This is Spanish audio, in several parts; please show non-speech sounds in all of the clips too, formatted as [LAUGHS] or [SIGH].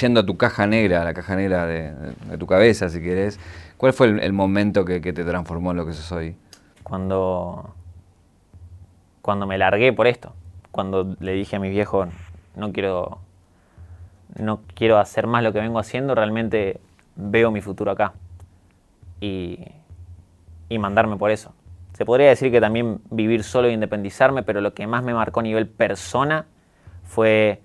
yendo a tu caja negra, a la caja negra de, tu cabeza, si querés, ¿cuál fue el, momento que, que te transformó en lo que sos hoy? Cuando, cuando me largué por esto, cuando le dije a mis viejos, no quiero, no quiero hacer más lo que vengo haciendo, realmente veo mi futuro acá. Y, y mandarme por eso. Se podría decir que también vivir solo e independizarme, pero lo que más me marcó a nivel persona fue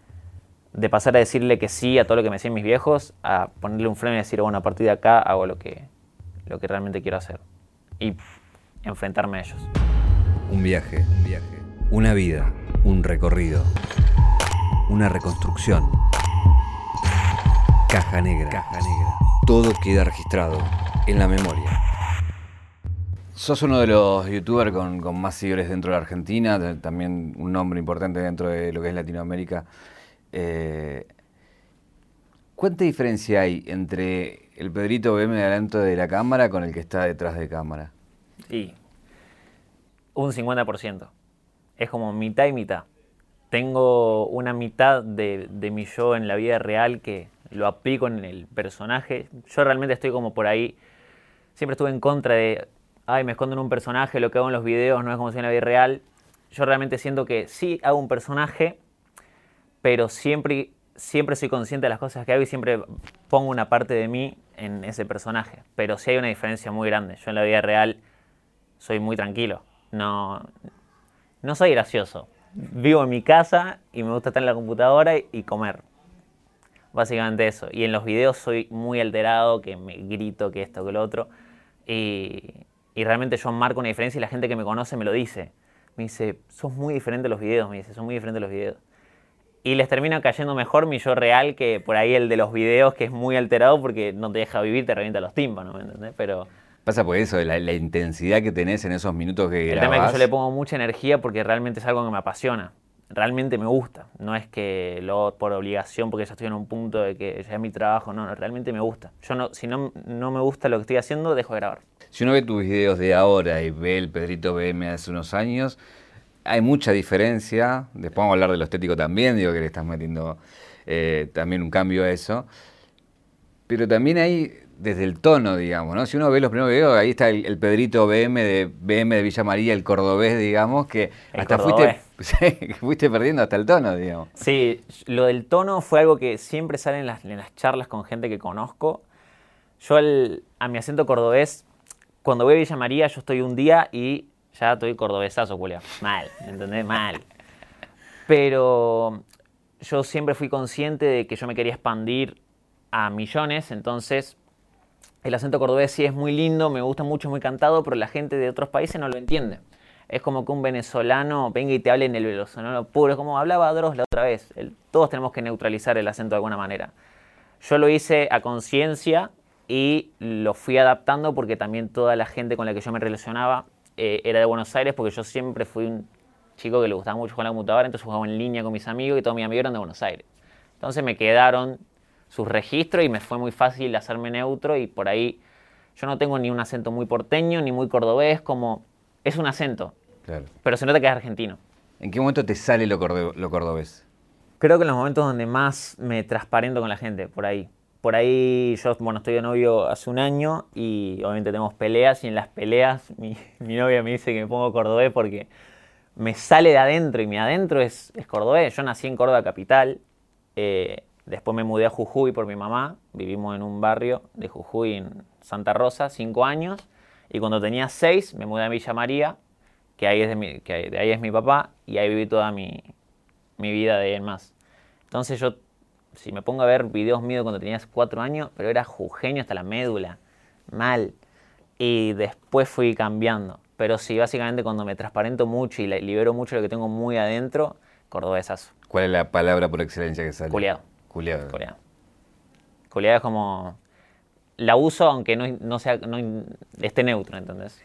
de pasar a decirle que sí a todo lo que me decían mis viejos, a ponerle un freno y decir, bueno, a partir de acá hago lo que, lo que realmente quiero hacer. Y enfrentarme a ellos. Un viaje, un viaje. Una vida, un recorrido. Una reconstrucción. Caja negra. Caja negra. Todo queda registrado en la memoria. Sos uno de los youtubers con, con más seguidores dentro de la Argentina, también un nombre importante dentro de lo que es Latinoamérica. Eh, ¿Cuánta diferencia hay entre el Pedrito BM de adelanto de la cámara con el que está detrás de cámara? Y un 50%. Es como mitad y mitad. Tengo una mitad de, de mi yo en la vida real que lo aplico en el personaje. Yo realmente estoy como por ahí. Siempre estuve en contra de, ay, me escondo en un personaje, lo que hago en los videos no es como si en la vida real. Yo realmente siento que sí hago un personaje, pero siempre, siempre soy consciente de las cosas que hago y siempre pongo una parte de mí en ese personaje. Pero sí hay una diferencia muy grande. Yo en la vida real soy muy tranquilo. No, no soy gracioso. Vivo en mi casa y me gusta estar en la computadora y, y comer. Básicamente eso. Y en los videos soy muy alterado, que me grito, que esto, que lo otro. Y, y realmente yo marco una diferencia y la gente que me conoce me lo dice. Me dice, sos muy diferente a los videos, me dice, son muy diferentes los videos. Y les termina cayendo mejor mi yo real que por ahí el de los videos, que es muy alterado porque no te deja vivir, te revienta los tímpanos, ¿me entendés? Pero Pasa por eso, la, la intensidad que tenés en esos minutos que el grabás. tema es que yo le pongo mucha energía porque realmente es algo que me apasiona. Realmente me gusta. No es que lo por obligación porque ya estoy en un punto de que ya es mi trabajo. No, no, realmente me gusta. Yo no, si no, no me gusta lo que estoy haciendo, dejo de grabar. Si uno ve tus videos de ahora y ve el Pedrito BM hace unos años, hay mucha diferencia. Después vamos a hablar de lo estético también, digo que le estás metiendo eh, también un cambio a eso. Pero también hay desde el tono, digamos, ¿no? Si uno ve los primeros videos, ahí está el, el Pedrito BM de BM de Villa María, el cordobés, digamos, que El hasta fuiste, [LAUGHS] fuiste perdiendo hasta el tono, digamos. Sí, lo del tono fue algo que siempre sale en las, en las charlas con gente que conozco. Yo a mi acento cordobés, cuando voy a Villa María, yo estoy un día y ya estoy cordobesazo, Julián. Mal, ¿entendés? Mal. Pero yo siempre fui consciente de que yo me quería expandir a millones, entonces el acento cordobés sí es muy lindo, me gusta mucho, muy cantado, pero la gente de otros países no lo entiende. Es como que un venezolano venga y te hable en el venezolano puro, es como hablaba Dross la otra vez. Todos tenemos que neutralizar el acento de alguna manera. Yo lo hice a conciencia y lo fui adaptando porque también toda la gente con la que yo me relacionaba eh, era de Buenos Aires, porque yo siempre fui un chico que le gustaba mucho jugar a la computadora, entonces jugaba en línea con mis amigos y todos mis amigos eran de Buenos Aires. Entonces me quedaron sus registros y me fue muy fácil hacerme neutro y por ahí yo no tengo ni un acento muy porteño ni muy cordobés, como es un acento, Claro. pero se nota que es argentino. ¿En qué momento te sale lo, cordo- lo cordobés? Creo que en los momentos donde más me transparento con la gente, por ahí. Por ahí yo, bueno, estoy de novio hace un año y obviamente tenemos peleas y en las peleas [LAUGHS] mi, mi novia me dice que me pongo cordobés porque me sale de adentro y mi adentro es, es cordobés. Yo nací en Córdoba capital, eh, después me mudé a Jujuy por mi mamá, vivimos en un barrio de Jujuy en Santa Rosa, cinco años, y cuando tenía seis me mudé a Villa María, que ahí es de, mi, que ahí es mi papá, y ahí viví toda mi, mi vida de más. Entonces yo, si me pongo a ver videos míos cuando tenías cuatro años, pero era jujeño hasta la médula, mal. Y después fui cambiando. Pero sí, básicamente cuando me transparento mucho y libero mucho lo que tengo muy adentro, cordobesazo, ¿Cuál es la palabra por excelencia que sale? Culeado. Culeado. coreano. Coreano es como... La uso aunque no, no sea, no esté neutro, ¿entendés?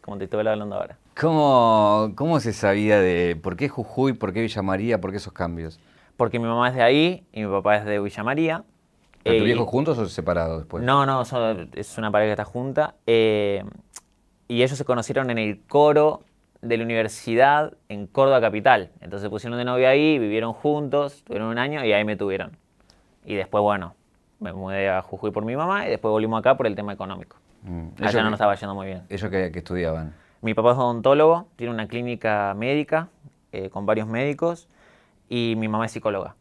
Como te estoy hablando ahora. ¿Cómo, ¿Cómo se sabía de por qué Jujuy, por qué Villa María, por qué esos cambios? Porque mi mamá es de ahí y mi papá es de Villa María. ¿Pero Eh, tus viejos juntos o separados después? No, no, son- es una pareja que está junta. eh, y ellos se conocieron en el coro de la universidad en Córdoba Capital. Entonces se pusieron de novia ahí, vivieron juntos, tuvieron un año y ahí me tuvieron. Y después, bueno, me mudé a Jujuy por mi mamá y después volvimos acá por el tema económico. Mm. Allá Ellos no nos estaba yendo muy bien. Ellos que, que estudiaban. Mi papá es odontólogo, tiene una clínica médica eh, con varios médicos y mi mamá es psicóloga.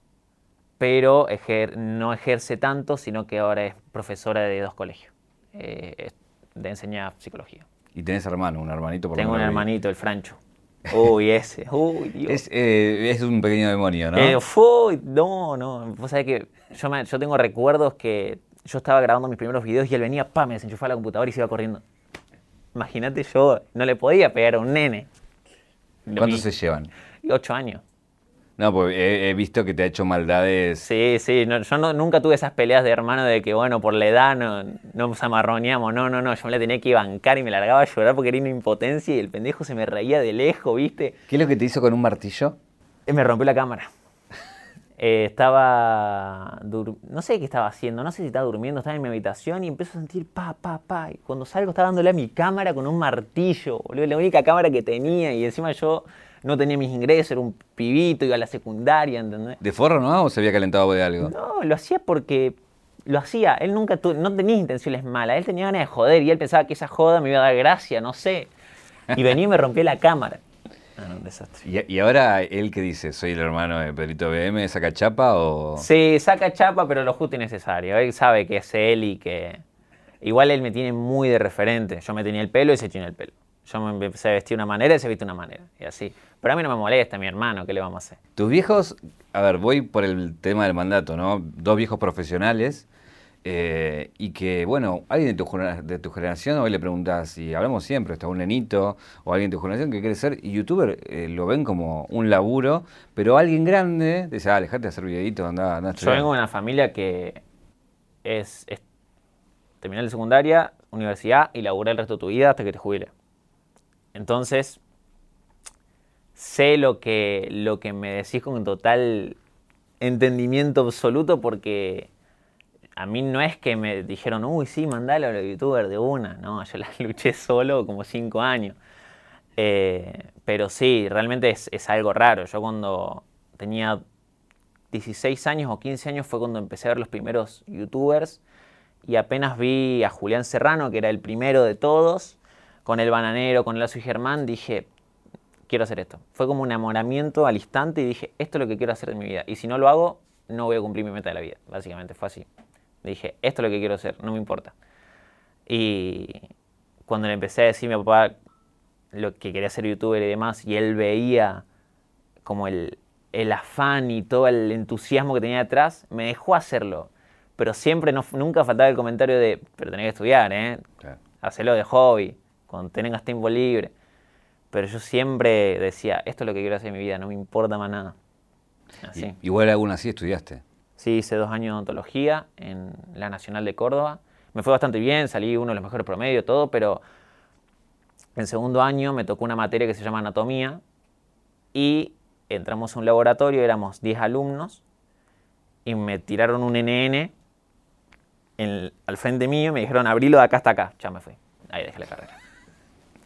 Pero ejer- no ejerce tanto, sino que ahora es profesora de dos colegios. Eh, de enseñar psicología. Y tenés hermano, un hermanito por Tengo un hermanito, el Francho. [LAUGHS] Uy, ese. Uy, Dios. Es, eh, es un pequeño demonio, ¿no? Eh, fue- no, no. Vos sabés que yo, me- yo tengo recuerdos que yo estaba grabando mis primeros videos y él venía, pa, me desenchufaba la computadora y se iba corriendo. Imagínate, yo no le podía pegar a un nene. ¿Cuántos se llevan? Ocho años. No, porque he, he visto que te ha hecho maldades. Sí, sí. no, yo no- nunca tuve esas peleas de hermano de que, bueno, por la edad no, no nos amarroneamos. No, no, no. Yo me la tenía que bancar y me largaba a llorar porque era una impotencia y el pendejo se me reía de lejos, ¿viste? ¿Qué es lo que te hizo con un martillo? Eh, Me rompió la cámara. [LAUGHS] Eh, estaba. dur- No sé qué estaba haciendo, no sé si estaba durmiendo, estaba en mi habitación y empiezo a sentir pa, pa, pa. Y cuando salgo estaba dándole a mi cámara con un martillo, boludo, la única cámara que tenía. Y encima yo no tenía mis ingresos, era un pibito, iba a la secundaria, ¿entendés? ¿De forro no? ¿O se había calentado de algo? No, lo hacía porque lo hacía. Él nunca tu- no tenía intenciones malas, él tenía ganas de joder y él pensaba que esa joda me iba a dar gracia, no sé. Y venía y me rompía la cámara. Ah, un desastre. ¿Y, y ahora él que dice? ¿Soy el hermano de Pedrito BM? ¿Saca chapa o...? Sí, saca chapa, pero lo justo y necesario. Él sabe que es él y que. Igual él me tiene muy de referente. Yo me tenía el pelo y se tiene el pelo. Yo me empecé a vestir de una manera y se viste de una manera. Y así. Pero a mí no me molesta, mi hermano, ¿qué le vamos a hacer? Tus viejos, a ver, voy por el tema del mandato, ¿no? Dos viejos profesionales eh, y que, bueno, alguien de tu, genera- de tu generación hoy le preguntas, y hablamos siempre, está un nenito o alguien de tu generación que quiere ser youtuber, eh, lo ven como un laburo, pero alguien grande dice, ah, alejate de hacer videitos, anda, anda a Yo estudiar". vengo de una familia que es, es terminar la secundaria, universidad y laburar el resto de tu vida hasta que te jubiles. Entonces, sé lo que, lo que me decís con total entendimiento absoluto porque a mí no es que me dijeron, uy, sí, mandalo a los youtubers de una. No, yo la [LAUGHS] luché solo como cinco años. Eh, pero sí, realmente es, es algo raro. Yo cuando tenía 16 años o 15 años fue cuando empecé a ver los primeros youtubers y apenas vi a Julián Serrano, que era el primero de todos, con el bananero, con Lazo y Germán, dije, quiero hacer esto. Fue como un enamoramiento al instante y dije, esto es lo que quiero hacer en mi vida. Y si no lo hago, no voy a cumplir mi meta de la vida. Básicamente fue así. Dije, esto es lo que quiero hacer, no me importa. Y cuando le empecé a decir a mi papá lo que quería ser youtuber y demás, y él veía como el, el afán y todo el entusiasmo que tenía detrás, me dejó hacerlo. Pero siempre, no, nunca faltaba el comentario de, pero tenés que estudiar, ¿eh? Claro. Hacelo de hobby, cuando tengas tiempo libre. Pero yo siempre decía, esto es lo que quiero hacer en mi vida, no me importa más nada. Así. Y- igual aún así estudiaste. Sí, hice dos años de odontología en la Nacional de Córdoba. Me fue bastante bien, salí uno de los mejores promedios, todo, pero en segundo año me tocó una materia que se llama anatomía y entramos a un laboratorio, éramos 10 alumnos y me tiraron un NN en- al frente mío y me dijeron abrilo de acá hasta acá. Ya me fui. Ahí dejé la carrera.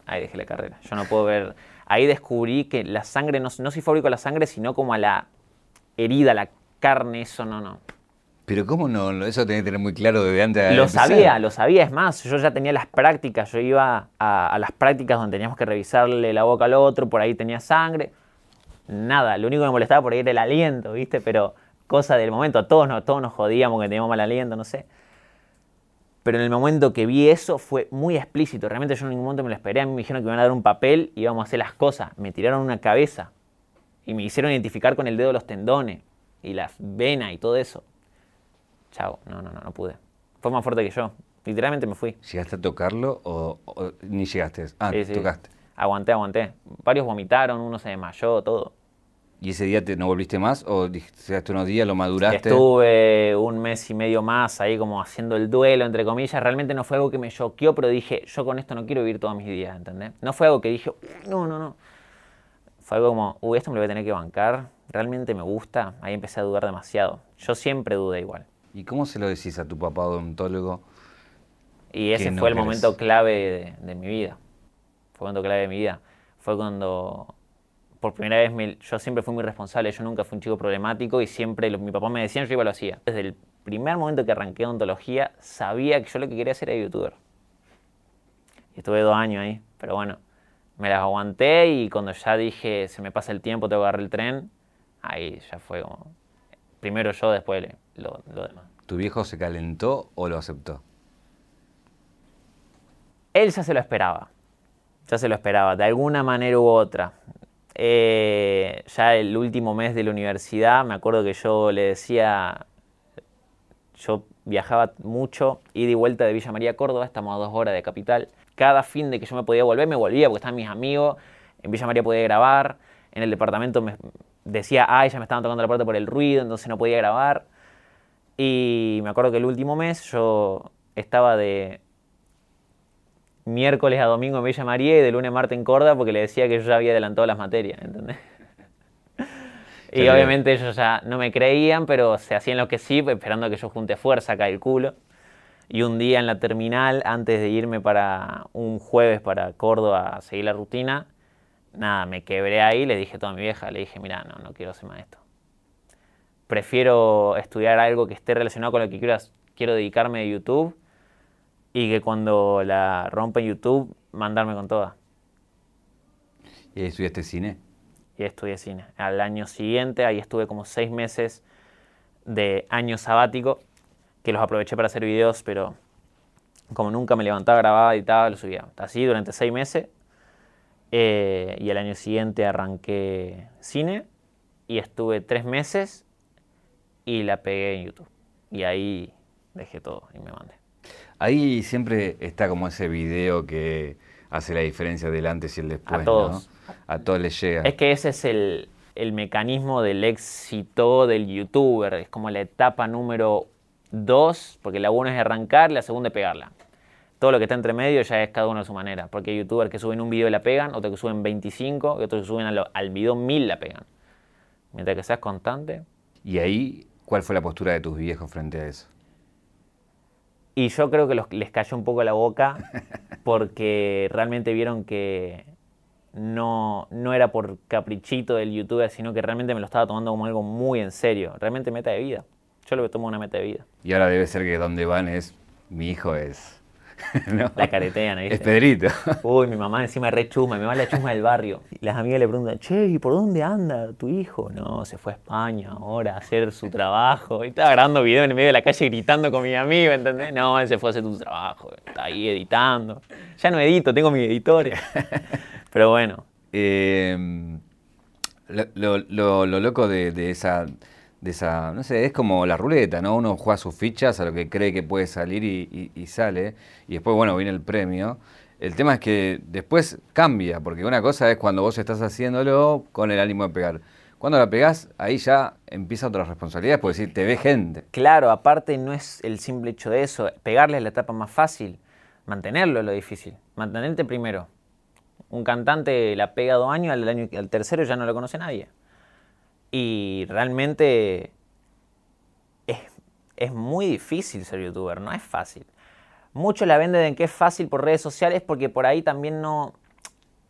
Ahí dejé la carrera. Yo no puedo ver. Ahí descubrí que la sangre, no, no soy fábrico de la sangre, sino como a la herida, la carne, eso no, no. Pero ¿cómo no? no? Eso tenés que tener muy claro desde antes de Lo empezar. sabía, lo sabía. Es más, yo ya tenía las prácticas. Yo iba a, a las prácticas donde teníamos que revisarle la boca al otro, por ahí tenía sangre. Nada, lo único que me molestaba por ahí era el aliento, ¿viste? Pero cosa del momento, a todos, nos- todos nos jodíamos que teníamos mal aliento, no sé. Pero en el momento que vi eso fue muy explícito. Realmente yo en ningún momento me lo esperé. A mí me dijeron que me iban a dar un papel y íbamos a hacer las cosas. Me tiraron una cabeza y me hicieron identificar con el dedo los tendones y las venas y todo eso. Chao, no, no, no, no pude. Fue más fuerte que yo. Literalmente me fui. ¿Llegaste a tocarlo o, o ni llegaste? Ah, Sí, sí. tocaste. Aguanté, aguanté. Varios vomitaron, uno se desmayó, todo. ¿Y ese día te, no volviste más o dijiste unos días, lo maduraste? Estuve un mes y medio más ahí como haciendo el duelo, entre comillas. Realmente no fue algo que me choqueó, pero dije, yo con esto no quiero vivir todos mis días, ¿entendés? No fue algo que dije, "Uy, no, no, no. Fue algo como, uy, esto me lo voy a tener que bancar. Realmente me gusta. Ahí empecé a dudar demasiado. Yo siempre dudé igual. ¿Y cómo se lo decís a tu papá odontólogo? Y ese no fue el querés. momento clave de, de mi vida. Fue el momento clave de mi vida. Fue cuando, por primera vez, me- yo siempre fui muy responsable. Yo nunca fui un chico problemático y siempre lo- mi papá me decía, yo iba lo hacía. Desde el primer momento que arranqué odontología, sabía que yo lo que quería hacer era youtuber. Y estuve dos años ahí, pero bueno, me las aguanté y cuando ya dije, se me pasa el tiempo, tengo que agarrar el tren, ahí ya fue como, primero yo, después lo, lo demás. ¿Tu viejo se calentó o lo aceptó? Él ya se lo esperaba, ya se lo esperaba, de alguna manera u otra. Eh, ya el último mes de la universidad, me acuerdo que yo le decía, yo viajaba mucho, ida y vuelta de Villa María a Córdoba, estamos a dos horas de capital. Cada fin de que yo me podía volver, me volvía porque estaban mis amigos, en Villa María podía grabar, en el departamento me decía, ay, ya me estaban tocando la puerta por el ruido, entonces no podía grabar. Y me acuerdo que el último mes yo estaba de miércoles a domingo en Villa María y de lunes a martes en Córdoba porque le decía que yo ya había adelantado las materias, ¿entendés? y obviamente ellos ya no me creían, pero se hacían lo que sí, esperando que yo junte fuerza acá el culo. Y un día en la terminal, antes de irme para un jueves para Córdoba a seguir la rutina, nada, me quebré ahí, le dije a toda mi vieja, le dije, mira, no, no quiero hacer más esto. Prefiero estudiar algo que esté relacionado con lo que quiero, quiero dedicarme de YouTube y que cuando la rompa en YouTube, mandarme con toda. ¿Y ahí estudiaste cine? Y estudié cine. Al año siguiente, ahí estuve como seis meses de año sabático, que los aproveché para hacer videos, pero como nunca me levantaba, grababa, editaba, lo subía. Así durante seis meses. Eh, y al año siguiente arranqué cine y estuve tres meses y la pegué en YouTube. Y ahí dejé todo y me mandé. Ahí siempre está como ese video que hace la diferencia del antes y el después. A todos. A todos les llega. Es que ese es el, mecanismo del éxito del youtuber. Es como la etapa número dos, porque la uno es arrancar, la segunda es pegarla. Todo lo que está entre medio ya es cada uno a su manera. Porque hay youtubers que suben un video y la pegan, otros que suben 25 y otros que suben al, al video 1000 la pegan. Mientras que seas constante. ¿Y ahí cuál fue la postura de tus viejos frente a eso? Y yo creo que les cayó un poco la boca [LAUGHS] porque realmente vieron que no, no era por caprichito del youtuber, sino que realmente me lo estaba tomando como algo muy en serio. Realmente meta de vida. Yo lo tomo una meta de vida. Y ahora debe ser que donde van es, mi hijo es [LAUGHS] La caretean, ¿viste? Es Pedrito. Uy, mi mamá encima re chusma, mi mamá la chusma del barrio. Y las amigas le preguntan, che, ¿y por dónde anda tu hijo? No, se fue a España ahora a hacer su trabajo. Y estaba grabando video en el medio de la calle gritando con mi amigo, ¿entendés? No, él se fue a hacer su trabajo, está ahí editando. Ya no edito, tengo mi editor. [LAUGHS] Pero bueno. Eh, lo, loco de esa de esa, no sé, es como la ruleta, ¿no? Uno juega sus fichas a lo que cree que puede salir y, sale, y después, bueno, viene el premio. El tema es que después cambia, porque una cosa es cuando vos estás haciéndolo con el ánimo de pegar. Cuando la pegás, ahí ya empieza otra responsabilidad, porque decir, te ve gente. Claro, aparte no es el simple hecho de eso. Pegarle es la etapa más fácil. Mantenerlo es lo difícil. Mantenerte primero. Un cantante la pega dos años, al, año, al tercero ya no lo conoce nadie. Y realmente es, muy difícil ser youtuber, no es fácil. Muchos la venden en que es fácil por redes sociales porque por ahí también no,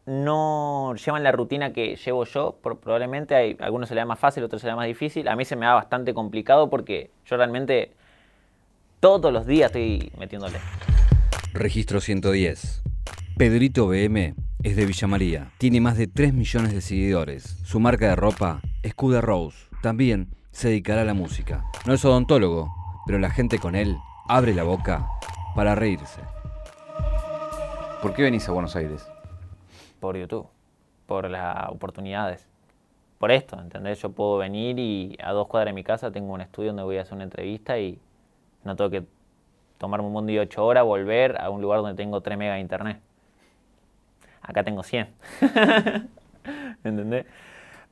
no llevan la rutina que llevo yo. probablemente hay, algunos se le da más fácil, otros se le da más difícil. A mí se me da bastante complicado porque yo realmente todos los días estoy metiéndole. Registro 110. Pedrito BM es de Villa María. Tiene más de 3 millones de seguidores. Su marca de ropa Escuda Rose también se dedicará a la música. No es odontólogo, pero la gente con él abre la boca para reírse. ¿Por qué venís a Buenos Aires? Por YouTube, por las oportunidades. Por esto, ¿entendés? Yo puedo venir y a dos cuadras de mi casa tengo un estudio donde voy a hacer una entrevista y no tengo que tomarme un mundo de ocho horas, volver a un lugar donde tengo 3 megas de internet. Acá tengo 100. [LAUGHS] ¿Entendés?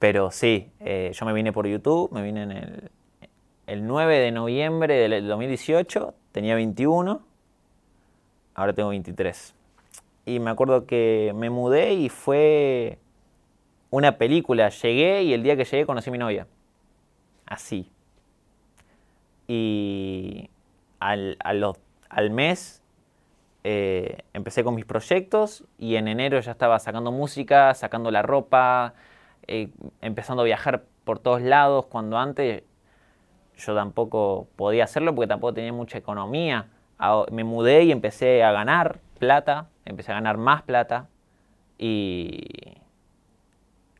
Pero sí, eh, yo me vine por YouTube, me vine en el, el 9 de noviembre del 2018, tenía 21, ahora tengo 23. Y me acuerdo que me mudé y fue una película. Llegué y el día que llegué conocí a mi novia. Así. Y al, al mes eh, empecé con mis proyectos y en enero ya estaba sacando música, sacando la ropa, eh, empezando a viajar por todos lados, cuando antes yo tampoco podía hacerlo porque tampoco tenía mucha economía. Me mudé y empecé a ganar plata, empecé a ganar más plata y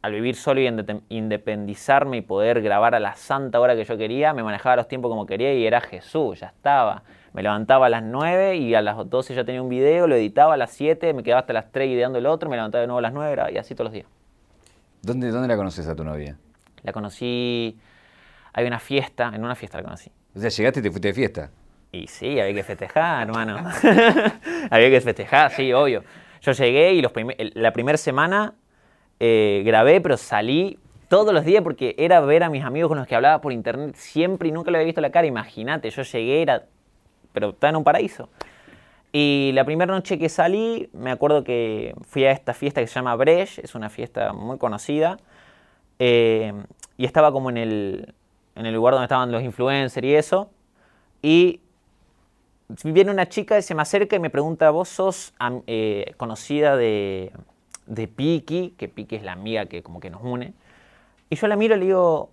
al vivir solo y independizarme y poder grabar a la santa hora que yo quería, me manejaba los tiempos como quería y era Jesús, ya estaba. Me levantaba a las 9 y a las 12 ya tenía un video, lo editaba a las 7, me quedaba hasta las 3 ideando el otro, me levantaba de nuevo a las 9 y así todos los días. ¿Dónde, dónde la conoces a tu novia? La conocí, hay una fiesta, en una fiesta la conocí. O sea, llegaste y te fuiste de fiesta. Y sí, había que festejar, hermano. [LAUGHS] había que festejar, sí, obvio. Yo llegué y los la primera semana eh, grabé, pero salí todos los días porque era ver a mis amigos con los que hablaba por internet siempre y nunca le había visto la cara. Imagínate, yo llegué, era, pero estaba en un paraíso. Y la primera noche que salí, me acuerdo que fui a esta fiesta que se llama Breche, es una fiesta muy conocida, eh, y estaba como en el, en el lugar donde estaban los influencers y eso, y viene una chica y se me acerca y me pregunta, ¿vos sos eh, conocida de, de Piki, que Piki es la amiga que como que nos une. Y yo la miro y le digo,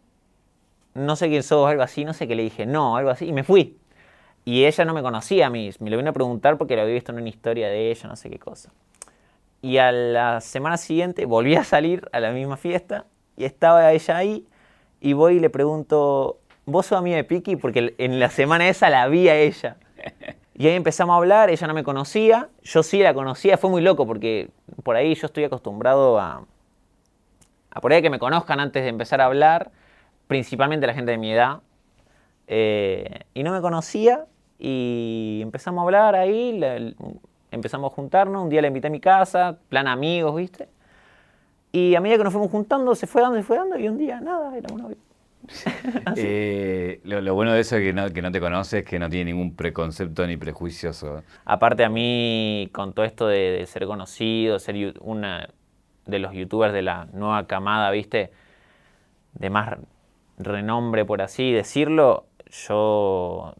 no sé quién sos, algo así, no sé qué le dije, no, algo así, y me fui. Y ella no me conocía a mí, me lo vino a preguntar porque lo había visto en una historia de ella, no sé qué cosa. Y a la semana siguiente volví a salir a la misma fiesta y estaba ella ahí y voy y le pregunto, ¿vos sos amiga de Piki? Porque en la semana esa la vi a ella. Y ahí empezamos a hablar, ella no me conocía, yo sí la conocía, fue muy loco porque por ahí yo estoy acostumbrado a, a por ahí que me conozcan antes de empezar a hablar, principalmente la gente de mi edad, eh, y no me conocía y empezamos a hablar ahí, empezamos a juntarnos, un día la invité a mi casa, plan amigos, ¿viste? Y a medida que nos fuimos juntando, se fue dando, se fue dando, y un día, nada, éramos novios. [LAUGHS] Eh, lo, bueno de eso es que no, que no te conoces, que no tiene ningún preconcepto ni prejuicioso. Aparte a mí, con todo esto de, ser conocido, ser una de los youtubers de la nueva camada, ¿viste? De más renombre, por así decirlo, yo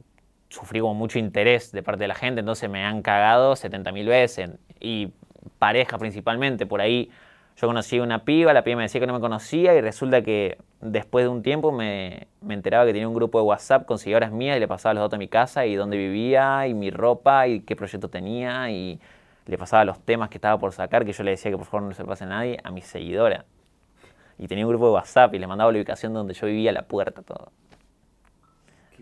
sufrí con mucho interés de parte de la gente, entonces me han cagado 70.000 veces. Y pareja principalmente, por ahí yo conocí una piba, la piba me decía que no me conocía y resulta que después de un tiempo me, enteraba que tenía un grupo de WhatsApp con seguidoras mías y le pasaba los datos de mi casa y dónde vivía y mi ropa y qué proyecto tenía y le pasaba los temas que estaba por sacar que yo le decía que por favor no se pase a nadie a mi seguidora. Y tenía un grupo de WhatsApp y le mandaba la ubicación donde yo vivía, la puerta, todo.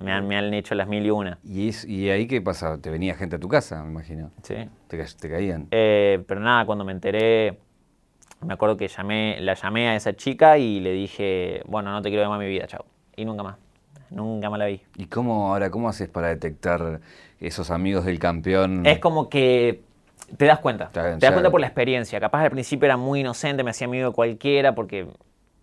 Me han, me han, hecho las mil y una. ¿Y, ¿Y ahí qué pasa? ¿Te venía gente a tu casa, me imagino? Sí. ¿Te, caían? Eh, pero nada, cuando me enteré me acuerdo que llamé, la llamé a esa chica y le dije, bueno, no te quiero ver más mi vida, chao. Y nunca más. Nunca más la vi. ¿Y cómo ahora, cómo haces para detectar esos amigos del campeón? Es como que te das cuenta. Te das cuenta por la experiencia. Capaz al principio era muy inocente, me hacía amigo de cualquiera porque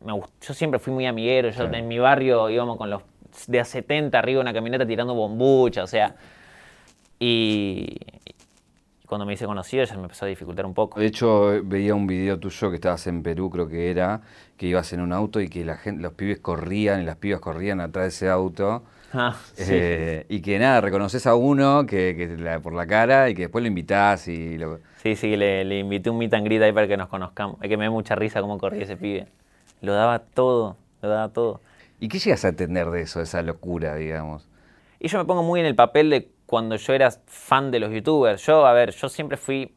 me yo siempre fui muy amiguero. Yo en mi barrio íbamos con los de a 70 arriba en una camioneta tirando bombucha, o sea. Y, cuando me hice conocido ya me empezó a dificultar un poco. De hecho, veía un video tuyo que estabas en Perú, creo que era, que ibas en un auto y que la gente, los pibes corrían y las pibas corrían atrás de ese auto. Ah, eh, y que nada, reconoces a uno que, por la cara y que después lo invitás y lo... Sí, sí, le, le invité un meet and greet ahí para que nos conozcamos. Es que me da mucha risa cómo corría ese pibe. Lo daba todo, lo daba todo. ¿Y qué llegas a entender de eso, de esa locura, digamos? Y yo me pongo muy en el papel de cuando yo era fan de los youtubers. Yo, a ver, yo siempre fui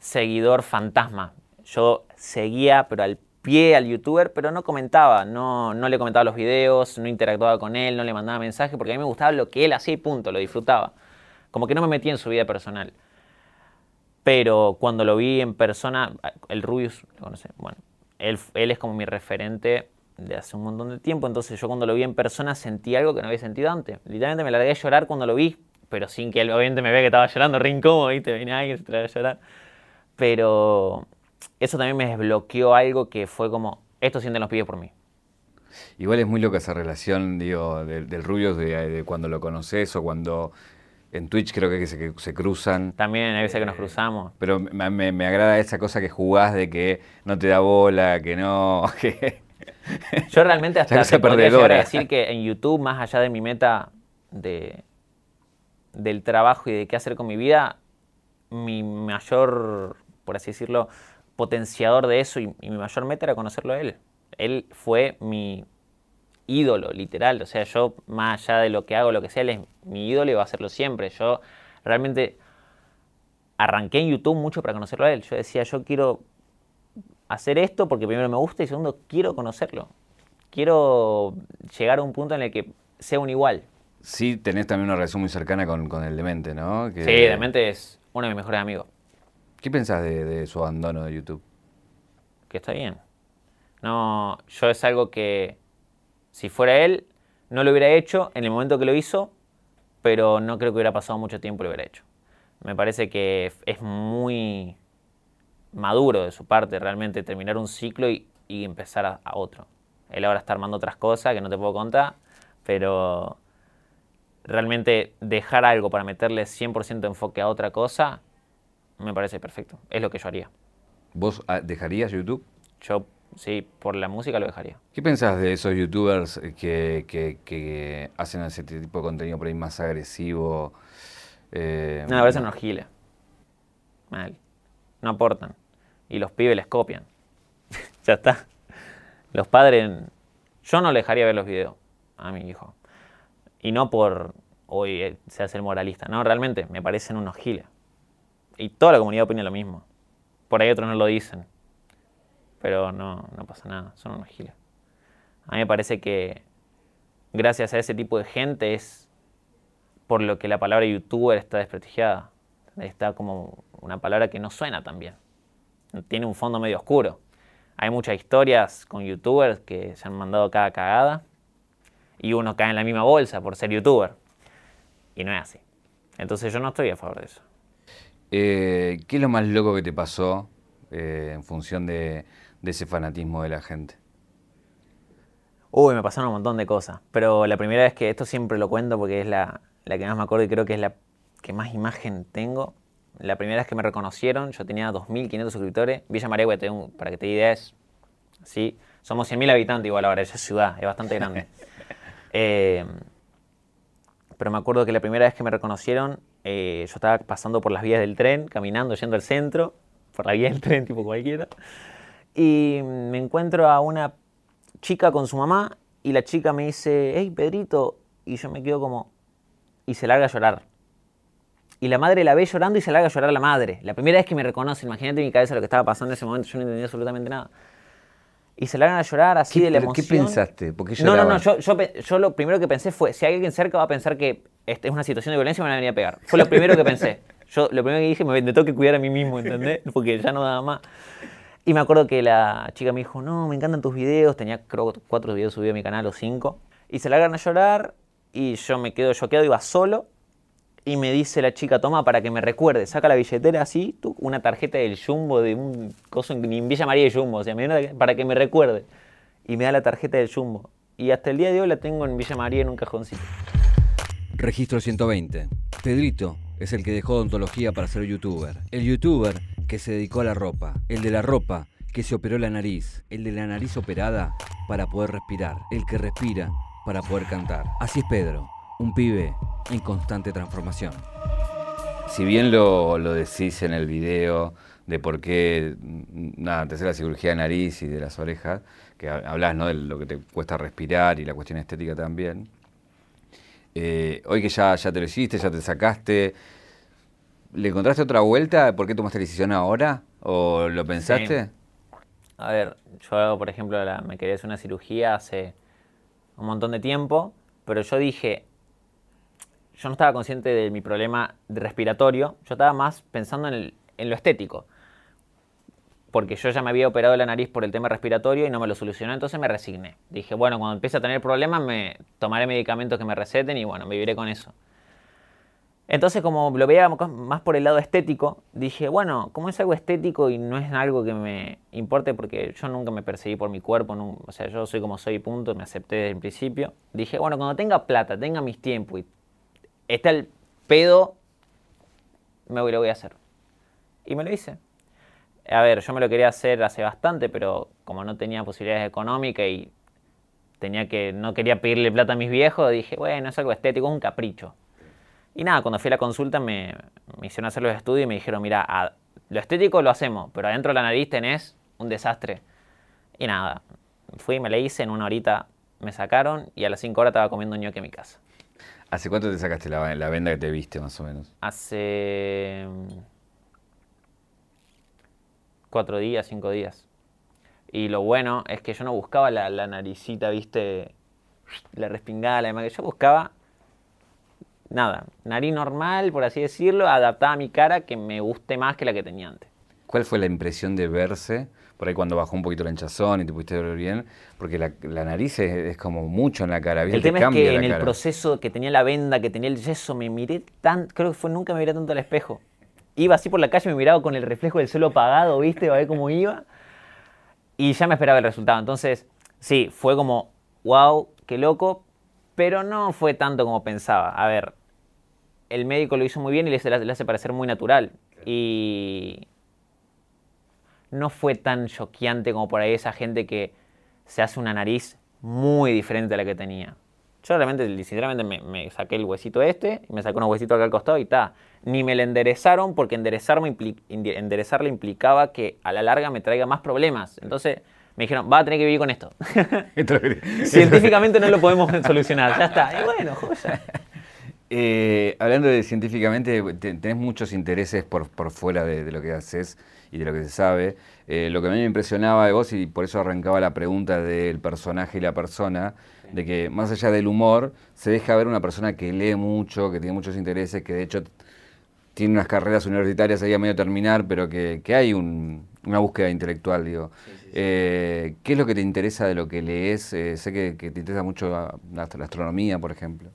seguidor fantasma. Yo seguía, pero al pie al youtuber, pero no comentaba, no, no le comentaba los videos, no interactuaba con él, no le mandaba mensajes, porque a mí me gustaba lo que él hacía y punto, lo disfrutaba. Como que no me metía en su vida personal. Pero cuando lo vi en persona, el Rubius, bueno, él es como mi referente de hace un montón de tiempo, entonces yo cuando lo vi en persona sentí algo que no había sentido antes. Literalmente me largué a llorar cuando lo vi, pero sin que él obviamente me vea que estaba llorando, re incómodo, ¿viste? Venía alguien se traía a llorar. Pero eso también me desbloqueó algo que fue como, esto sienten los pibes por mí. Igual es muy loca esa relación, digo, del, Rubio de, cuando lo conoces o cuando en Twitch creo que se, se cruzan. También hay veces que nos eh, cruzamos. Pero me, me, agrada esa cosa que jugás de que no te da bola, que no... [LAUGHS] Yo realmente hasta te podría decir que en YouTube, más allá de mi meta de, del trabajo y de qué hacer con mi vida, mi mayor, por así decirlo, potenciador de eso y, mi mayor meta era conocerlo a él. Él fue mi ídolo, literal. O sea, yo, más allá de lo que hago, lo que sea, él es mi ídolo y va a hacerlo siempre. Yo realmente arranqué en YouTube mucho para conocerlo a él. Yo decía, yo quiero hacer esto porque primero me gusta y segundo, quiero conocerlo. Quiero llegar a un punto en el que sea un igual. Sí, tenés también una relación muy cercana con, el Demente, ¿no? Sí, Demente es uno de mis mejores amigos. ¿Qué pensás de, su abandono de YouTube? Que está bien. No, yo es algo que si fuera él, no lo hubiera hecho en el momento que lo hizo, pero no creo que hubiera pasado mucho tiempo y lo hubiera hecho. Me parece que es muy maduro de su parte realmente terminar un ciclo y, empezar a, otro. Él ahora está armando otras cosas que no te puedo contar, pero realmente dejar algo para meterle 100% de enfoque a otra cosa, me parece perfecto. Es lo que yo haría. ¿Vos ah, dejarías YouTube? Yo, sí, por la música lo dejaría. ¿Qué pensás de esos youtubers que, hacen ese tipo de contenido por ahí más agresivo? Eh, no, a veces no gile. Mal. No aportan. Y los pibes les copian. [LAUGHS] ya está. Los padres... Yo no le dejaría ver los videos a mi hijo. Y no por hoy eh, se hace el moralista. No, realmente me parecen unos giles. Y toda la comunidad opina lo mismo. Por ahí otros no lo dicen. Pero no, no pasa nada. Son unos giles. A mí me parece que gracias a ese tipo de gente es por lo que la palabra youtuber está desprestigiada. Está como una palabra que no suena tan bien. Tiene un fondo medio oscuro. Hay muchas historias con youtubers que se han mandado cada cagada y uno cae en la misma bolsa por ser youtuber. Y no es así. Entonces yo no estoy a favor de eso. Eh, ¿Qué es lo más loco que te pasó eh, en función de, ese fanatismo de la gente? Uy, me pasaron un montón de cosas. Pero la primera vez que esto siempre lo cuento porque es la, la que más me acuerdo y creo que es la que más imagen tengo. La primera vez que me reconocieron, yo tenía 2.500 suscriptores. Villa María, para que te ideas, ¿sí? somos 100.000 habitantes igual ahora, esa ciudad, es bastante grande. [LAUGHS] Eh, pero me acuerdo que la primera vez que me reconocieron, eh, yo estaba pasando por las vías del tren, caminando, yendo al centro, por la vía del tren, tipo cualquiera, y me encuentro a una chica con su mamá, y la chica me dice, hey Pedrito, y yo me quedo como, y se larga a llorar. Y la madre la ve llorando y se larga a llorar a la madre. La primera vez que me reconoce, imagínate en mi cabeza lo que estaba pasando en ese momento, yo no entendía absolutamente nada y se largan a llorar así de la emoción. ¿Qué pensaste? no, no, no, yo, yo, lo primero que pensé fue, si hay alguien cerca va a pensar que esta es una situación de violencia, me van a venir a pegar. Fue lo primero que pensé. [LAUGHS] Yo lo primero que dije, me, tengo que cuidar a mí mismo, ¿entendés? Porque ya no daba más. Y me acuerdo que la chica me dijo, no, me encantan tus videos, tenía creo cuatro videos subidos a mi canal o cinco. Y se largan a llorar y yo me quedo choqueado, iba solo y me dice la chica, toma para que me recuerde, saca la billetera así, una tarjeta del Jumbo, de un coso en, Villa María de Jumbo, o sea, para que me recuerde. Y me da la tarjeta del Jumbo. Y hasta el día de hoy la tengo en Villa María en un cajoncito. Registro 120. Pedrito es el que dejó odontología para ser youtuber. El youtuber que se dedicó a la ropa. El de la ropa que se operó la nariz. El de la nariz operada para poder respirar. El que respira para poder cantar. Así es Pedro, un pibe en constante transformación. Si bien lo, decís en el video de por qué, nada, te hace la cirugía de nariz y de las orejas, que hablas ¿no? de lo que te cuesta respirar y la cuestión estética también. Eh, hoy que ya, ya te lo hiciste, ya te sacaste, ¿le encontraste otra vuelta? ¿Por qué tomaste la decisión ahora? ¿O lo pensaste? A ver, yo, por ejemplo, me quería hacer una cirugía hace un montón de tiempo, pero yo dije, yo no estaba consciente de mi problema respiratorio, yo estaba más pensando en, lo estético. Porque yo ya me había operado la nariz por el tema respiratorio y no me lo solucionó, entonces me resigné. Dije, bueno, cuando empiece a tener problemas me tomaré medicamentos que me receten y bueno, viviré con eso. Entonces, como lo veía más por el lado estético, dije, bueno, como es algo estético y no es algo que me importe, porque yo nunca me perseguí por mi cuerpo, o sea, yo soy como soy, punto, me acepté desde el principio. Dije, bueno, cuando tenga plata, tenga mis tiempos y está el pedo, me lo voy a hacer. Y me lo hice. A ver, yo me lo quería hacer hace bastante, pero como no tenía posibilidades económicas y tenía que, no quería pedirle plata a mis viejos, dije, bueno, es algo estético, es un capricho. Y nada, cuando fui a la consulta me, me hicieron hacer los estudios y me dijeron, mira, lo estético lo hacemos, pero adentro de la nariz tenés un desastre. Y nada, fui, me la hice en una horita, me sacaron y a las 5 horas estaba comiendo ñoque en mi casa. ¿Hace cuánto te sacaste la, venda que te viste, más o menos? Hace mm, cuatro días, cinco días. Y lo bueno es que yo no buscaba la, la naricita, viste, la respingada, la demás, yo buscaba nada, nariz normal, por así decirlo, adaptada a mi cara que me guste más que la que tenía antes. ¿Cuál fue la impresión de verse? Por ahí cuando bajó un poquito la hinchazón y te pudiste ver bien, porque la, la nariz es, como mucho en la cara. El tema es que en el proceso que tenía la venda, que tenía el yeso, me miré tan, creo que fue nunca me miré tanto al espejo. Iba así por la calle, me miraba con el reflejo del suelo apagado, ¿viste? A ver cómo iba. Y ya me esperaba el resultado. Entonces, sí, fue como, wow, qué loco, pero no fue tanto como pensaba. A ver, el médico lo hizo muy bien y le hace, le hace parecer muy natural. Y no fue tan choqueante como por ahí esa gente que se hace una nariz muy diferente a la que tenía. Yo realmente, sinceramente, me, saqué el huesito este, y me saqué unos huesitos acá al costado y ta. Ni me le enderezaron porque enderezarme enderezarle implicaba que a la larga me traiga más problemas. Entonces me dijeron, va a tener que vivir con esto. [LAUGHS] [LAUGHS] Científicamente no lo podemos [LAUGHS] solucionar, ya está. Y bueno, joya. Eh, hablando de científicamente, tenés muchos intereses por, por fuera de, lo que haces y de lo que se sabe. Eh, lo que a mí me impresionaba de vos, y por eso arrancaba la pregunta del personaje y la persona, de que más allá del humor, se deja ver una persona que lee mucho, que tiene muchos intereses, que de hecho tiene unas carreras universitarias ahí a medio terminar, pero que, hay una búsqueda intelectual, digo. Eh, ¿Qué es lo que te interesa de lo que lees? sé que, que, te interesa mucho la astronomía, por ejemplo.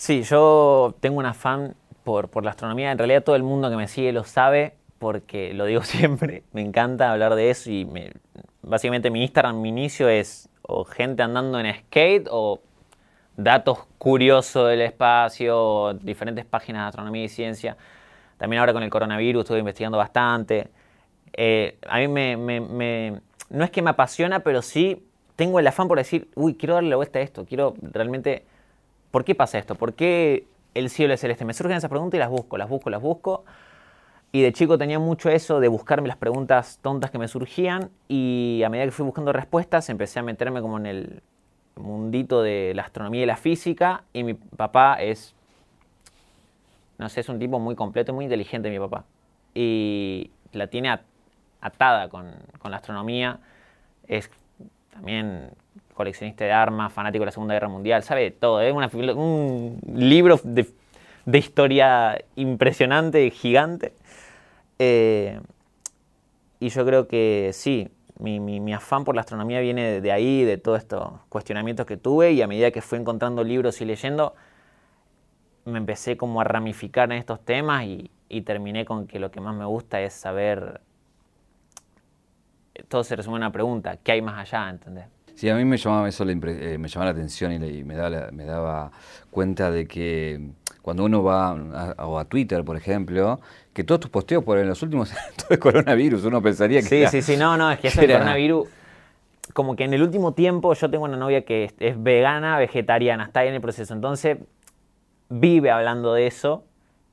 Sí, yo tengo un afán por, por la astronomía. En realidad todo el mundo que me sigue lo sabe porque lo digo [LAUGHS] siempre. Me encanta hablar de eso y básicamente mi Instagram, mi inicio es o gente andando en skate o datos curiosos del espacio, diferentes páginas de astronomía y ciencia. También ahora con el coronavirus estuve investigando bastante. Eh, a mí me, me, no es que me apasiona, pero sí tengo el afán por decir, uy, quiero darle la vuelta a esto, quiero realmente ¿Por qué pasa esto? ¿Por qué el cielo es celeste? Me surgen esas preguntas y las busco, las busco, las busco. Y de chico tenía mucho eso de buscarme las preguntas tontas que me surgían y a medida que fui buscando respuestas empecé a meterme como en el mundito de la astronomía y la física y mi papá es, no sé, es un tipo muy completo, muy inteligente mi papá. Y la tiene atada con, con la astronomía. Es también coleccionista de armas, fanático de la Segunda Guerra Mundial, sabe todo. Es un libro de, historia impresionante, gigante. Eh, y yo creo que sí, mi, afán por la astronomía viene de ahí, de todos estos cuestionamientos que tuve y a medida que fui encontrando libros y leyendo, me empecé como a ramificar en estos temas y, y terminé con que lo que más me gusta es saber, todo se resume en una pregunta, ¿qué hay más allá? ¿entendés? Sí, a mí me llamaba eso eh, me llamaba la atención y, me, daba me daba cuenta de que cuando uno va a, a, Twitter, por ejemplo, que todos tus posteos por en los últimos [LAUGHS] todo es coronavirus, uno pensaría que Sí, sí, sí, no, no, es que es el coronavirus. Como que en el último tiempo yo tengo una novia que es vegana, vegetariana, está ahí en el proceso, entonces vive hablando de eso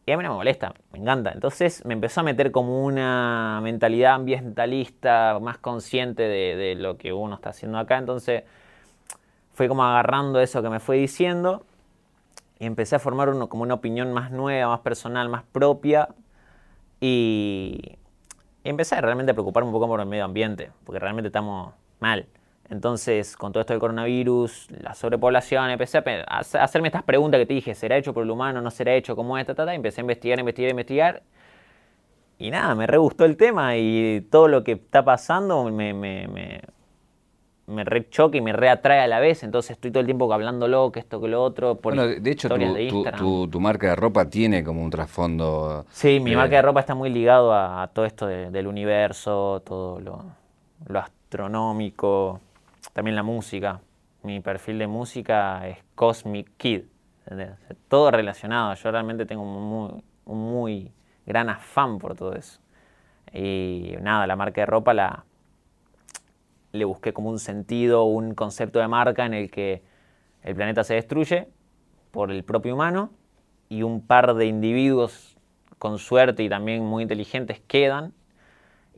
y a mí no me molesta, me encanta. Entonces me empezó a meter como una mentalidad ambientalista más consciente de, lo que uno está haciendo acá. Entonces fui como agarrando eso que me fue diciendo y empecé a formar uno, como una opinión más nueva, más personal, más propia. Y empecé realmente a preocuparme un poco por el medio ambiente, porque realmente estamos mal. Entonces, con todo esto del coronavirus, la sobrepoblación, empecé a, hacerme estas preguntas que te dije, ¿será hecho por el humano? ¿No será hecho? ¿Cómo es? Ta, empecé a investigar, investigar, investigar. Y nada, me re gustó el tema y todo lo que está pasando me, me, me, me re choca y me reatrae a la vez. Entonces estoy todo el tiempo hablándolo, que esto, que lo otro. Por bueno, de hecho, tu, tu, marca de ropa tiene como un trasfondo. Sí, mi marca de ropa está muy ligado a, todo esto del universo, todo lo, lo astronómico también la música. Mi perfil de música es Cosmic Kid. Todo relacionado. Yo realmente tengo un muy, gran afán por todo eso. Y nada, la marca de ropa la, le busqué como un sentido, un concepto de marca en el que el planeta se destruye por el propio humano y un par de individuos con suerte y también muy inteligentes quedan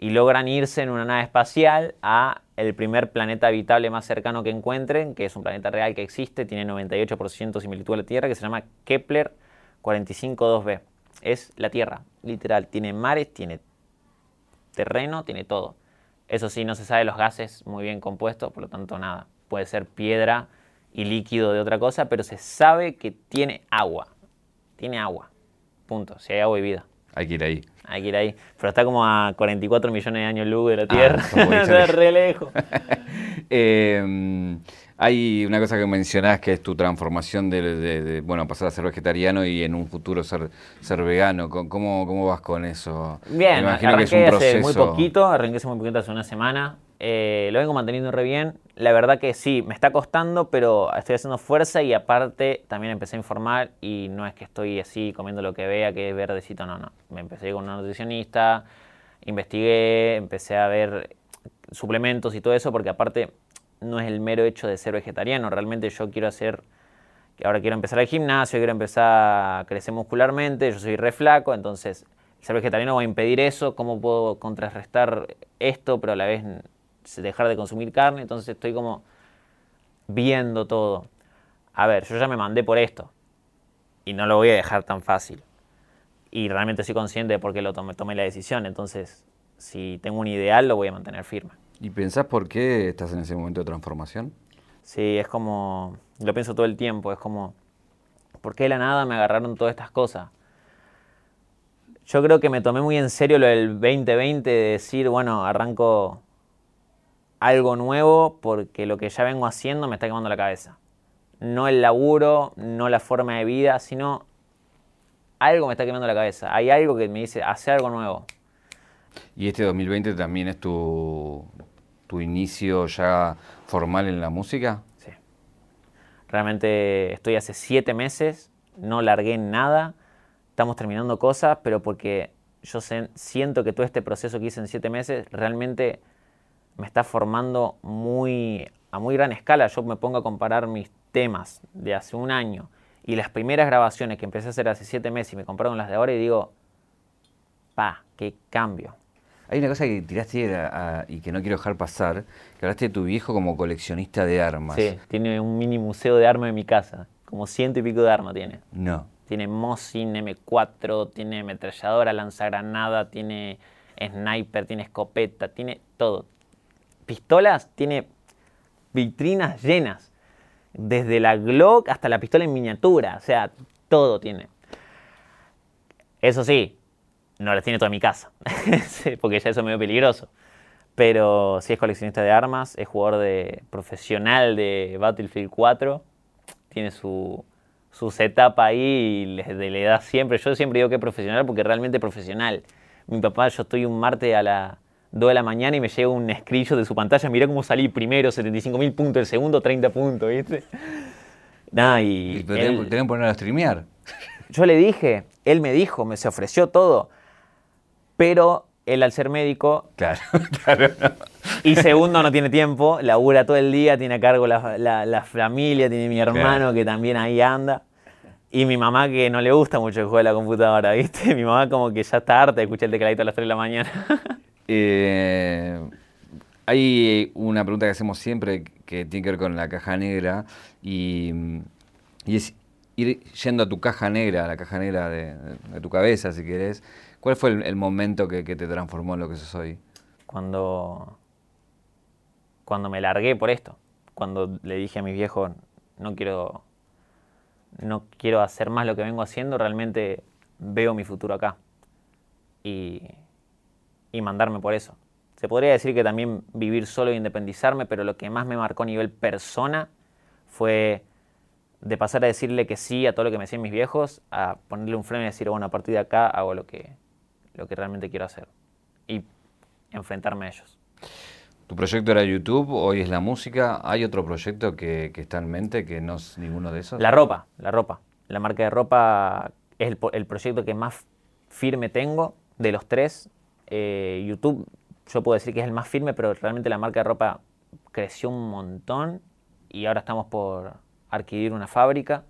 y logran irse en una nave espacial a el primer planeta habitable más cercano que encuentren, que es un planeta real que existe, tiene 98% similitud a la Tierra, que se llama Kepler 452b. Es la Tierra, literal. Tiene mares, tiene terreno, tiene todo. Eso sí, no se sabe los gases muy bien compuestos, por lo tanto nada. Puede ser piedra y líquido de otra cosa, pero se sabe que tiene agua. Tiene agua. Punto. Si hay agua y vida. Hay que ir ahí. Hay que ir ahí. Pero está como a 44 millones de años luz de la ah, Tierra. [LAUGHS] está [LAUGHS] re lejos. [LAUGHS] eh, hay una cosa que mencionás que es tu transformación de, bueno, pasar a ser vegetariano y en un futuro ser, ser vegano. ¿Cómo, ¿Cómo vas con eso? Bien, Me imagino que es un proceso... hace muy poquito, arranqué hace muy poquito, hace una semana. Eh, lo vengo manteniendo re bien. La verdad que sí, me está costando, pero estoy haciendo fuerza y aparte también empecé a informar y no es que estoy así comiendo lo que vea, que es verdecito, no, no. Me empecé con una nutricionista, investigué, empecé a ver suplementos y todo eso, porque aparte no es el mero hecho de ser vegetariano, realmente yo quiero hacer, ahora quiero empezar el gimnasio, quiero empezar a crecer muscularmente, yo soy re flaco, entonces ser vegetariano va a impedir eso, ¿cómo puedo contrarrestar esto, pero a la vez dejar de consumir carne? Entonces estoy como viendo todo. A ver, yo ya me mandé por esto y no lo voy a dejar tan fácil. Y realmente soy consciente de por qué lo tomé, tomé la decisión, entonces si tengo un ideal lo voy a mantener firme. ¿Y pensás por qué estás en ese momento de transformación? Sí, es como, lo pienso todo el tiempo, es como, ¿por qué de la nada me agarraron todas estas cosas? Yo creo que me tomé muy en serio lo del 2020 de decir, bueno, arranco algo nuevo porque lo que ya vengo haciendo me está quemando la cabeza. No el laburo, no la forma de vida, sino algo me está quemando la cabeza. Hay algo que me dice, hacer algo nuevo. ¿Y este 2020 también es tu, tu inicio ya formal en la música? Sí. Realmente estoy hace siete meses, no largué nada, estamos terminando cosas, pero porque yo siento que todo este proceso que hice en siete meses realmente me está formando muy, a muy gran escala. Yo me pongo a comparar mis temas de hace un año y las primeras grabaciones que empecé a hacer hace siete meses y me compraron las de ahora y digo, pa, qué cambio. Hay una cosa que tiraste y que no quiero dejar pasar, que hablaste de tu viejo como coleccionista de armas. Sí, tiene un mini museo de armas en mi casa, como ciento y pico de armas tiene. No. Tiene Mosin M4, tiene ametralladora, lanzagranada, tiene sniper, tiene escopeta, tiene todo. Pistolas, tiene vitrinas llenas. Desde la Glock hasta la pistola en miniatura, o sea, todo tiene. Eso sí, no las tiene toda mi casa, [LAUGHS] porque ya eso es medio peligroso. Pero sí es coleccionista de armas, es jugador de profesional de Battlefield 4, tiene su, su setup ahí y le, da siempre, yo siempre digo que es profesional porque realmente profesional. Mi papá, yo estoy un martes a las 2 de la mañana y me llega un escrillo de su pantalla, mira cómo salí primero, 75 mil puntos, el segundo 30 puntos, ¿viste? Nada, y... Pero que poner a streamear. [LAUGHS] Yo le dije, él me dijo, me se ofreció todo pero él al ser médico... Claro, [LAUGHS] claro. Y segundo, no tiene tiempo, labura todo el día, tiene a cargo la, familia, tiene mi hermano que también ahí anda. Y mi mamá que no le gusta mucho el juego de la computadora, ¿viste? [LAUGHS] Mi mamá como que ya está harta de escuchar el tecladito a las 3 de la mañana. Eh, hay una pregunta que hacemos siempre que tiene que ver con la caja negra y, es ir yendo a tu caja negra, a la caja negra de, tu cabeza, si querés, ¿Cuál fue el, momento que, te transformó en lo que sos hoy? Cuando, cuando me largué por esto. Cuando le dije a mis viejos, no quiero, no quiero hacer más lo que vengo haciendo, realmente veo mi futuro acá. Y, y mandarme por eso. Se podría decir que también vivir solo e independizarme, pero lo que más me marcó a nivel persona fue de pasar a decirle que sí a todo lo que me decían mis viejos, a ponerle un freno y decir, bueno, a partir de acá hago lo que, lo que realmente quiero hacer y enfrentarme a ellos. Tu proyecto era YouTube, hoy es la música. ¿Hay otro proyecto que, está en mente que no es ninguno de esos? La ropa, la ropa. La marca de ropa es el, proyecto que más firme tengo de los tres. Eh, YouTube, yo puedo decir que es el más firme, pero realmente la marca de ropa creció un montón y ahora estamos por adquirir una fábrica.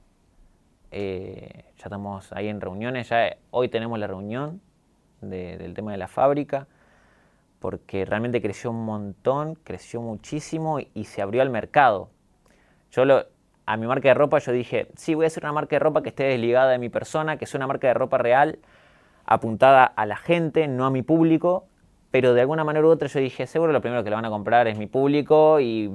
Eh, ya estamos ahí en reuniones, ya hoy tenemos la reunión del tema de la fábrica. porque realmente creció un montón, creció muchísimo y, se abrió al mercado. Yo lo, a mi marca de ropa yo dije, sí, voy a hacer una marca de ropa que esté desligada de mi persona, que sea una marca de ropa real, apuntada a la gente, no a mi público, pero de alguna manera u otra yo dije, seguro lo primero que la van a comprar es mi público y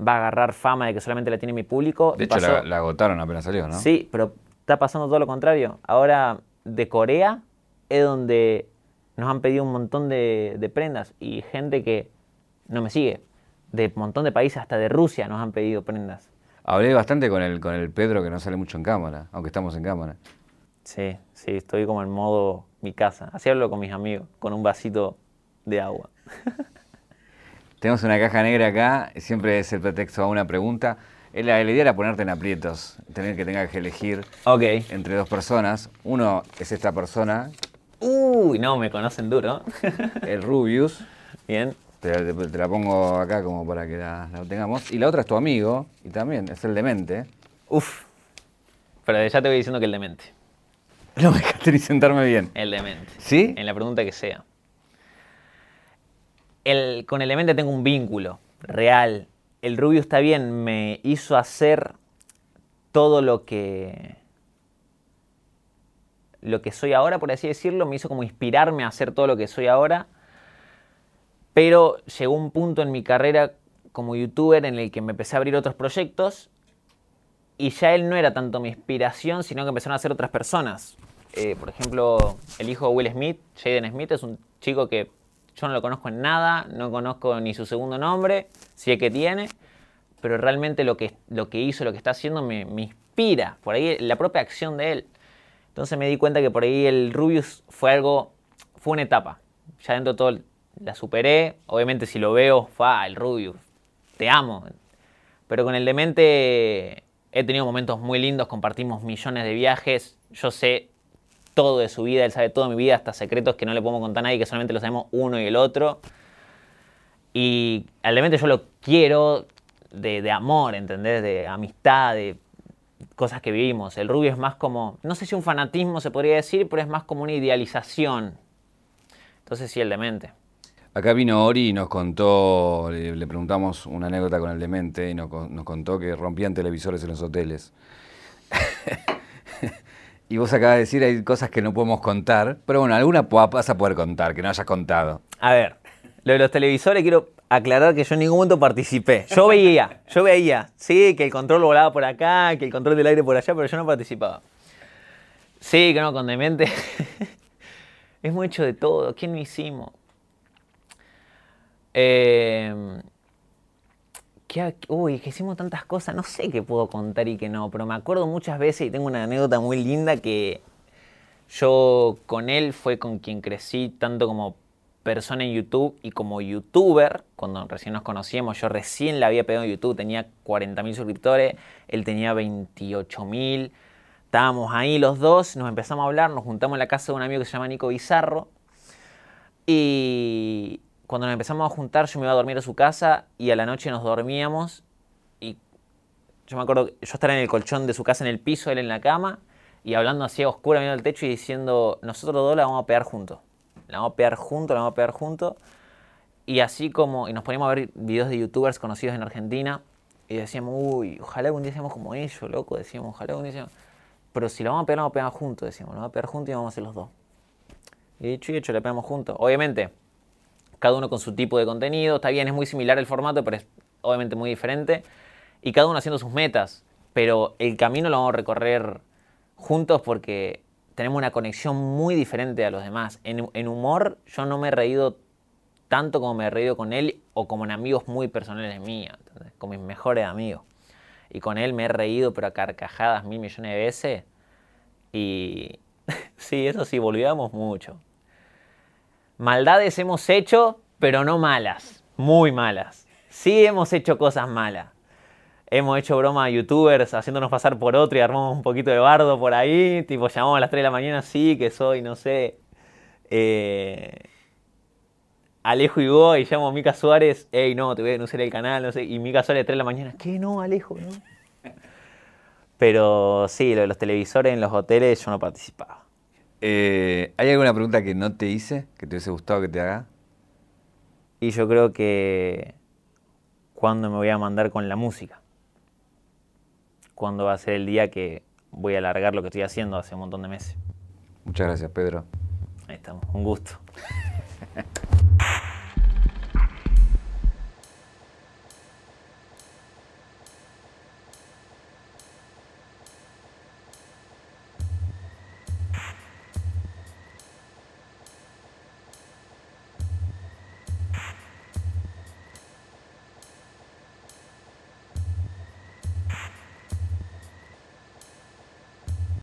va a agarrar fama de que solamente la tiene mi público. De hecho, la, agotaron apenas salió, ¿no? Sí, pero está pasando todo lo contrario. Ahora, de Corea es donde nos han pedido un montón de, prendas y gente que no me sigue. De un montón de países, hasta de Rusia nos han pedido prendas. Hablé bastante con el, con el Pedro que no sale mucho en cámara, aunque estamos en cámara. Sí, sí, estoy como en modo mi casa. Así hablo con mis amigos, con un vasito de agua. [LAUGHS] Tenemos una caja negra acá, siempre es el pretexto a una pregunta. La, idea era ponerte en aprietos, tener que tenga que elegir entre dos personas. Uno es esta persona. Uy, no, me conocen duro. [LAUGHS] el Rubius. Bien. Te, la pongo acá como para que la, tengamos. Y la otra es tu amigo, y también es el demente. Uf. Pero ya te voy diciendo que el demente. [LAUGHS] No me dejaste ni sentarme bien. El demente. ¿Sí? En la pregunta que sea. El, con el demente tengo un vínculo real, el Rubio está bien, me hizo hacer todo lo que lo que soy ahora, por así decirlo, me hizo como inspirarme a hacer todo lo que soy ahora. Pero llegó un punto en mi carrera como youtuber en el que me empecé a abrir otros proyectos y ya él no era tanto mi inspiración, sino que empezaron a ser otras personas. Eh, por ejemplo, el hijo de Will Smith, Jaden Smith, es un chico que yo no lo conozco en nada, no conozco ni su segundo nombre, si es que tiene, pero realmente lo que, lo que hizo, lo que está haciendo me, inspira, por ahí la propia acción de él. Entonces me di cuenta que por ahí el Rubius fue algo, fue una etapa. Ya dentro de todo la superé, obviamente si lo veo, ah, el Rubius, te amo. Pero con el demente he tenido momentos muy lindos, compartimos millones de viajes, yo sé todo de su vida, él sabe todo de mi vida, hasta secretos que no le podemos contar a nadie, que solamente lo sabemos uno y el otro. Y al demente yo lo quiero de, amor, ¿entendés? De amistad, de cosas que vivimos. El rubio es más como, no sé si un fanatismo se podría decir, pero es más como una idealización. Entonces sí, el demente. Acá vino Ori y nos contó, le, preguntamos una anécdota con el demente y nos, nos contó que rompían televisores en los hoteles. [LAUGHS] Y vos acabas de decir, hay cosas que no podemos contar, pero bueno, alguna vas a poder contar, que no hayas contado. A ver, lo de los televisores quiero aclarar que yo en ningún momento participé. Yo veía, yo veía, sí, que el control volaba por acá, que el control del aire por allá, pero yo no participaba. Sí, que no, con demente. [LAUGHS] es mucho de todo. ¿Quién lo hicimos? Eh, uy, que hicimos tantas cosas, no sé qué puedo contar y qué no, pero me acuerdo muchas veces y tengo una anécdota muy linda que yo con él fue con quien crecí tanto como persona en YouTube y como youtuber, cuando recién nos conocíamos, yo recién la había pegado en YouTube, tenía 40.000 suscriptores, él tenía 28.000, estábamos ahí los dos, nos empezamos a hablar, nos juntamos en la casa de un amigo que se llama Nico Bizarro y cuando nos empezamos a juntar, yo me iba a dormir a su casa y a la noche nos dormíamos. Y yo me acuerdo, yo estaba en el colchón de su casa en el piso, él en la cama, y hablando así a oscura, viendo el techo y diciendo, nosotros dos la vamos a pegar juntos. La vamos a pegar juntos, la vamos a pegar juntos. Y así como, y nos poníamos a ver videos de youtubers conocidos en Argentina, y decíamos, uy, ojalá algún día seamos como ellos, loco, decíamos, ojalá algún día seamos... Pero si la vamos a pegar, la vamos a pegar juntos, decíamos, la vamos a pegar juntos y vamos a hacer los dos. Y dicho y hecho, la pegamos juntos. Obviamente, cada uno con su tipo de contenido. Está bien, es muy similar el formato, pero es obviamente muy diferente. Y cada uno haciendo sus metas. Pero el camino lo vamos a recorrer juntos porque tenemos una conexión muy diferente a los demás. En, humor yo no me he reído tanto como me he reído con él o como en amigos muy personales míos, con mis mejores amigos. Y con él me he reído, pero a carcajadas mil millones de veces. Y [LAUGHS] sí, eso sí, volvíamos mucho. Maldades hemos hecho, pero no malas, muy malas. Sí hemos hecho cosas malas. Hemos hecho broma a youtubers haciéndonos pasar por otro y armamos un poquito de bardo por ahí. Tipo, llamamos a las 3 de la mañana, sí, que soy, no sé. Eh, Alejo y vos, y llamo a Mica Suárez, ey, no, te voy a denunciar el canal, no sé. Y Mica Suárez a 3 de la mañana, ¿qué no, Alejo? No. [LAUGHS] Pero sí, lo de los televisores en los hoteles yo no participaba. Eh, ¿Hay alguna pregunta que no te hice, que te hubiese gustado que te haga? Y yo creo que cuando me voy a mandar con la música. Cuando va a ser el día que voy a alargar lo que estoy haciendo hace un montón de meses. Muchas gracias, Pedro. Ahí estamos, un gusto. [LAUGHS]